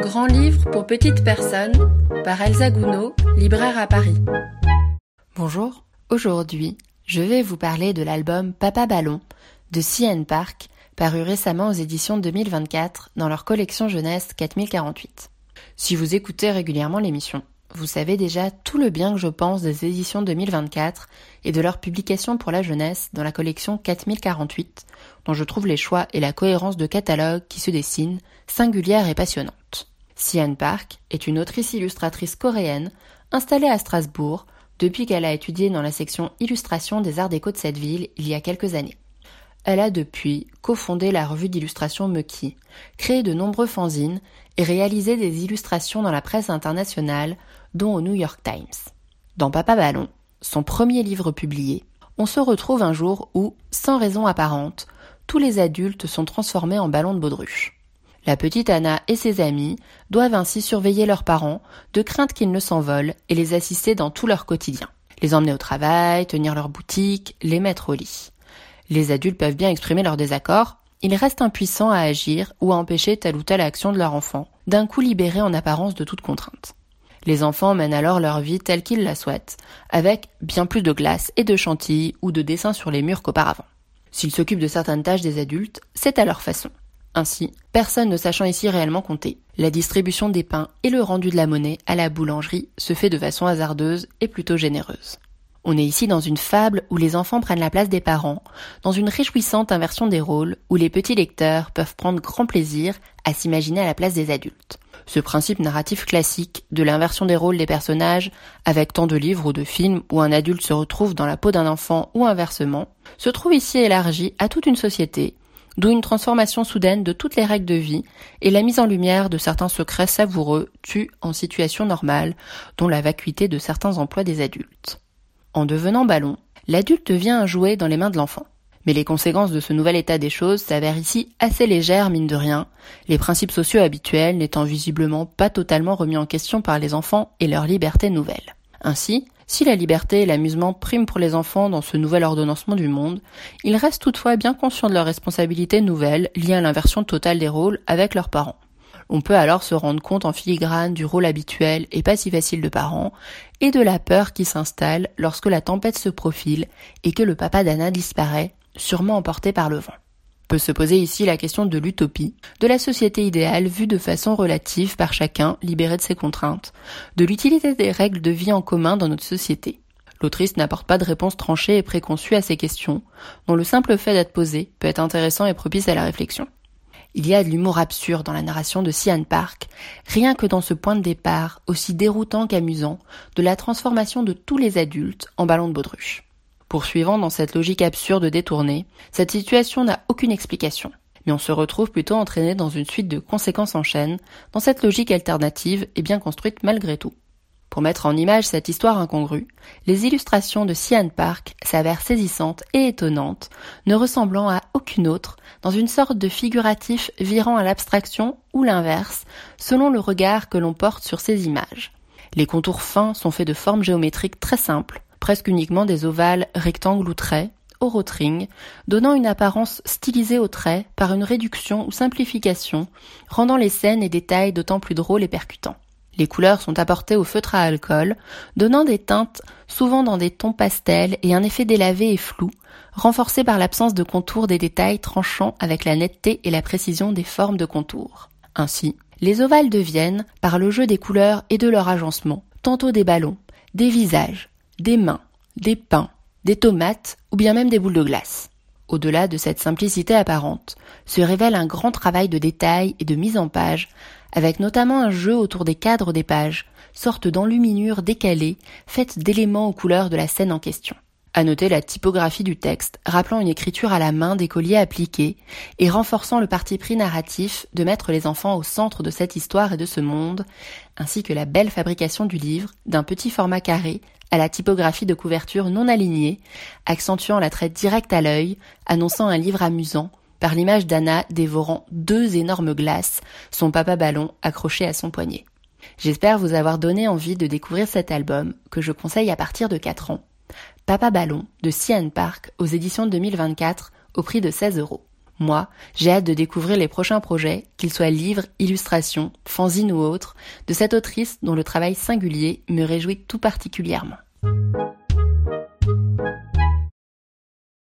Grand livre pour petites personnes par Elsa Gounod, libraire à Paris. Bonjour, aujourd'hui je vais vous parler de l'album Papa Ballon de CN Park, paru récemment aux éditions 2024 dans leur collection jeunesse 4048. Si vous écoutez régulièrement l'émission, vous savez déjà tout le bien que je pense des éditions 2024 et de leur publication pour la jeunesse dans la collection 4048, dont je trouve les choix et la cohérence de catalogue qui se dessinent singulière et passionnante. Sian Park est une autrice illustratrice coréenne installée à Strasbourg depuis qu'elle a étudié dans la section illustration des arts déco de cette ville il y a quelques années. Elle a depuis cofondé la revue d'illustration Mucky, créé de nombreux fanzines et réalisé des illustrations dans la presse internationale, dont au New York Times. Dans Papa Ballon, son premier livre publié, on se retrouve un jour où, sans raison apparente, tous les adultes sont transformés en ballons de baudruche. La petite Anna et ses amis doivent ainsi surveiller leurs parents, de crainte qu'ils ne s'envolent, et les assister dans tout leur quotidien. Les emmener au travail, tenir leur boutique, les mettre au lit. Les adultes peuvent bien exprimer leur désaccord, ils restent impuissants à agir ou à empêcher telle ou telle action de leur enfant, d'un coup libérés en apparence de toute contrainte. Les enfants mènent alors leur vie telle qu'ils la souhaitent, avec bien plus de glace et de chantilly ou de dessins sur les murs qu'auparavant. S'ils s'occupent de certaines tâches des adultes, c'est à leur façon. Ainsi, personne ne sachant ici réellement compter, la distribution des pains et le rendu de la monnaie à la boulangerie se fait de façon hasardeuse et plutôt généreuse. On est ici dans une fable où les enfants prennent la place des parents, dans une réjouissante inversion des rôles où les petits lecteurs peuvent prendre grand plaisir à s'imaginer à la place des adultes. Ce principe narratif classique de l'inversion des rôles des personnages, avec tant de livres ou de films où un adulte se retrouve dans la peau d'un enfant ou inversement, se trouve ici élargi à toute une société, d'où une transformation soudaine de toutes les règles de vie et la mise en lumière de certains secrets savoureux tus en situation normale, dont la vacuité de certains emplois des adultes. En devenant ballon, l'adulte devient un jouet dans les mains de l'enfant. Mais les conséquences de ce nouvel état des choses s'avèrent ici assez légères, mine de rien, les principes sociaux habituels n'étant visiblement pas totalement remis en question par les enfants et leur liberté nouvelle. Ainsi, si la liberté et l'amusement priment pour les enfants dans ce nouvel ordonnancement du monde, ils restent toutefois bien conscients de leurs responsabilités nouvelles liées à l'inversion totale des rôles avec leurs parents. On peut alors se rendre compte en filigrane du rôle habituel et pas si facile de parents, et de la peur qui s'installe lorsque la tempête se profile et que le papa d'Anna disparaît, sûrement emporté par le vent. Peut se poser ici la question de l'utopie, de la société idéale vue de façon relative par chacun, libéré de ses contraintes, de l'utilité des règles de vie en commun dans notre société. L'autrice n'apporte pas de réponse tranchée et préconçue à ces questions, dont le simple fait d'être posé peut être intéressant et propice à la réflexion. Il y a de l'humour absurde dans la narration de Sian Park, rien que dans ce point de départ, aussi déroutant qu'amusant, de la transformation de tous les adultes en ballons de baudruche. Poursuivant dans cette logique absurde détournée, cette situation n'a aucune explication, mais on se retrouve plutôt entraîné dans une suite de conséquences en chaîne, dans cette logique alternative et bien construite malgré tout. Pour mettre en image cette histoire incongrue, les illustrations de Sian Park s'avèrent saisissantes et étonnantes, ne ressemblant à aucune autre, dans une sorte de figuratif virant à l'abstraction ou l'inverse, selon le regard que l'on porte sur ces images. Les contours fins sont faits de formes géométriques très simples, presque uniquement des ovales, rectangles ou traits, au rotring, donnant une apparence stylisée aux traits par une réduction ou simplification, rendant les scènes et détails d'autant plus drôles et percutants. Les couleurs sont apportées au feutre à alcool, donnant des teintes souvent dans des tons pastels et un effet délavé et flou, renforcé par l'absence de contours des détails tranchant avec la netteté et la précision des formes de contours. Ainsi, les ovales deviennent, par le jeu des couleurs et de leur agencement, tantôt des ballons, des visages, des mains, des pains, des tomates ou bien même des boules de glace. Au-delà de cette simplicité apparente, se révèle un grand travail de détail et de mise en page avec notamment un jeu autour des cadres des pages, sorte d'enluminure décalée, faite d'éléments aux couleurs de la scène en question. À noter la typographie du texte, rappelant une écriture à la main des colliers appliqués et renforçant le parti pris narratif de mettre les enfants au centre de cette histoire et de ce monde, ainsi que la belle fabrication du livre, d'un petit format carré à la typographie de couverture non alignée, accentuant la traite directe à l'œil, annonçant un livre amusant, par l'image d'Anna dévorant deux énormes glaces, son papa ballon accroché à son poignet. J'espère vous avoir donné envie de découvrir cet album que je conseille à partir de 4 ans. Papa Ballon de Cian Park aux éditions 2024 au prix de 16 euros. Moi, j'ai hâte de découvrir les prochains projets, qu'ils soient livres, illustrations, fanzines ou autres, de cette autrice dont le travail singulier me réjouit tout particulièrement. Thank you.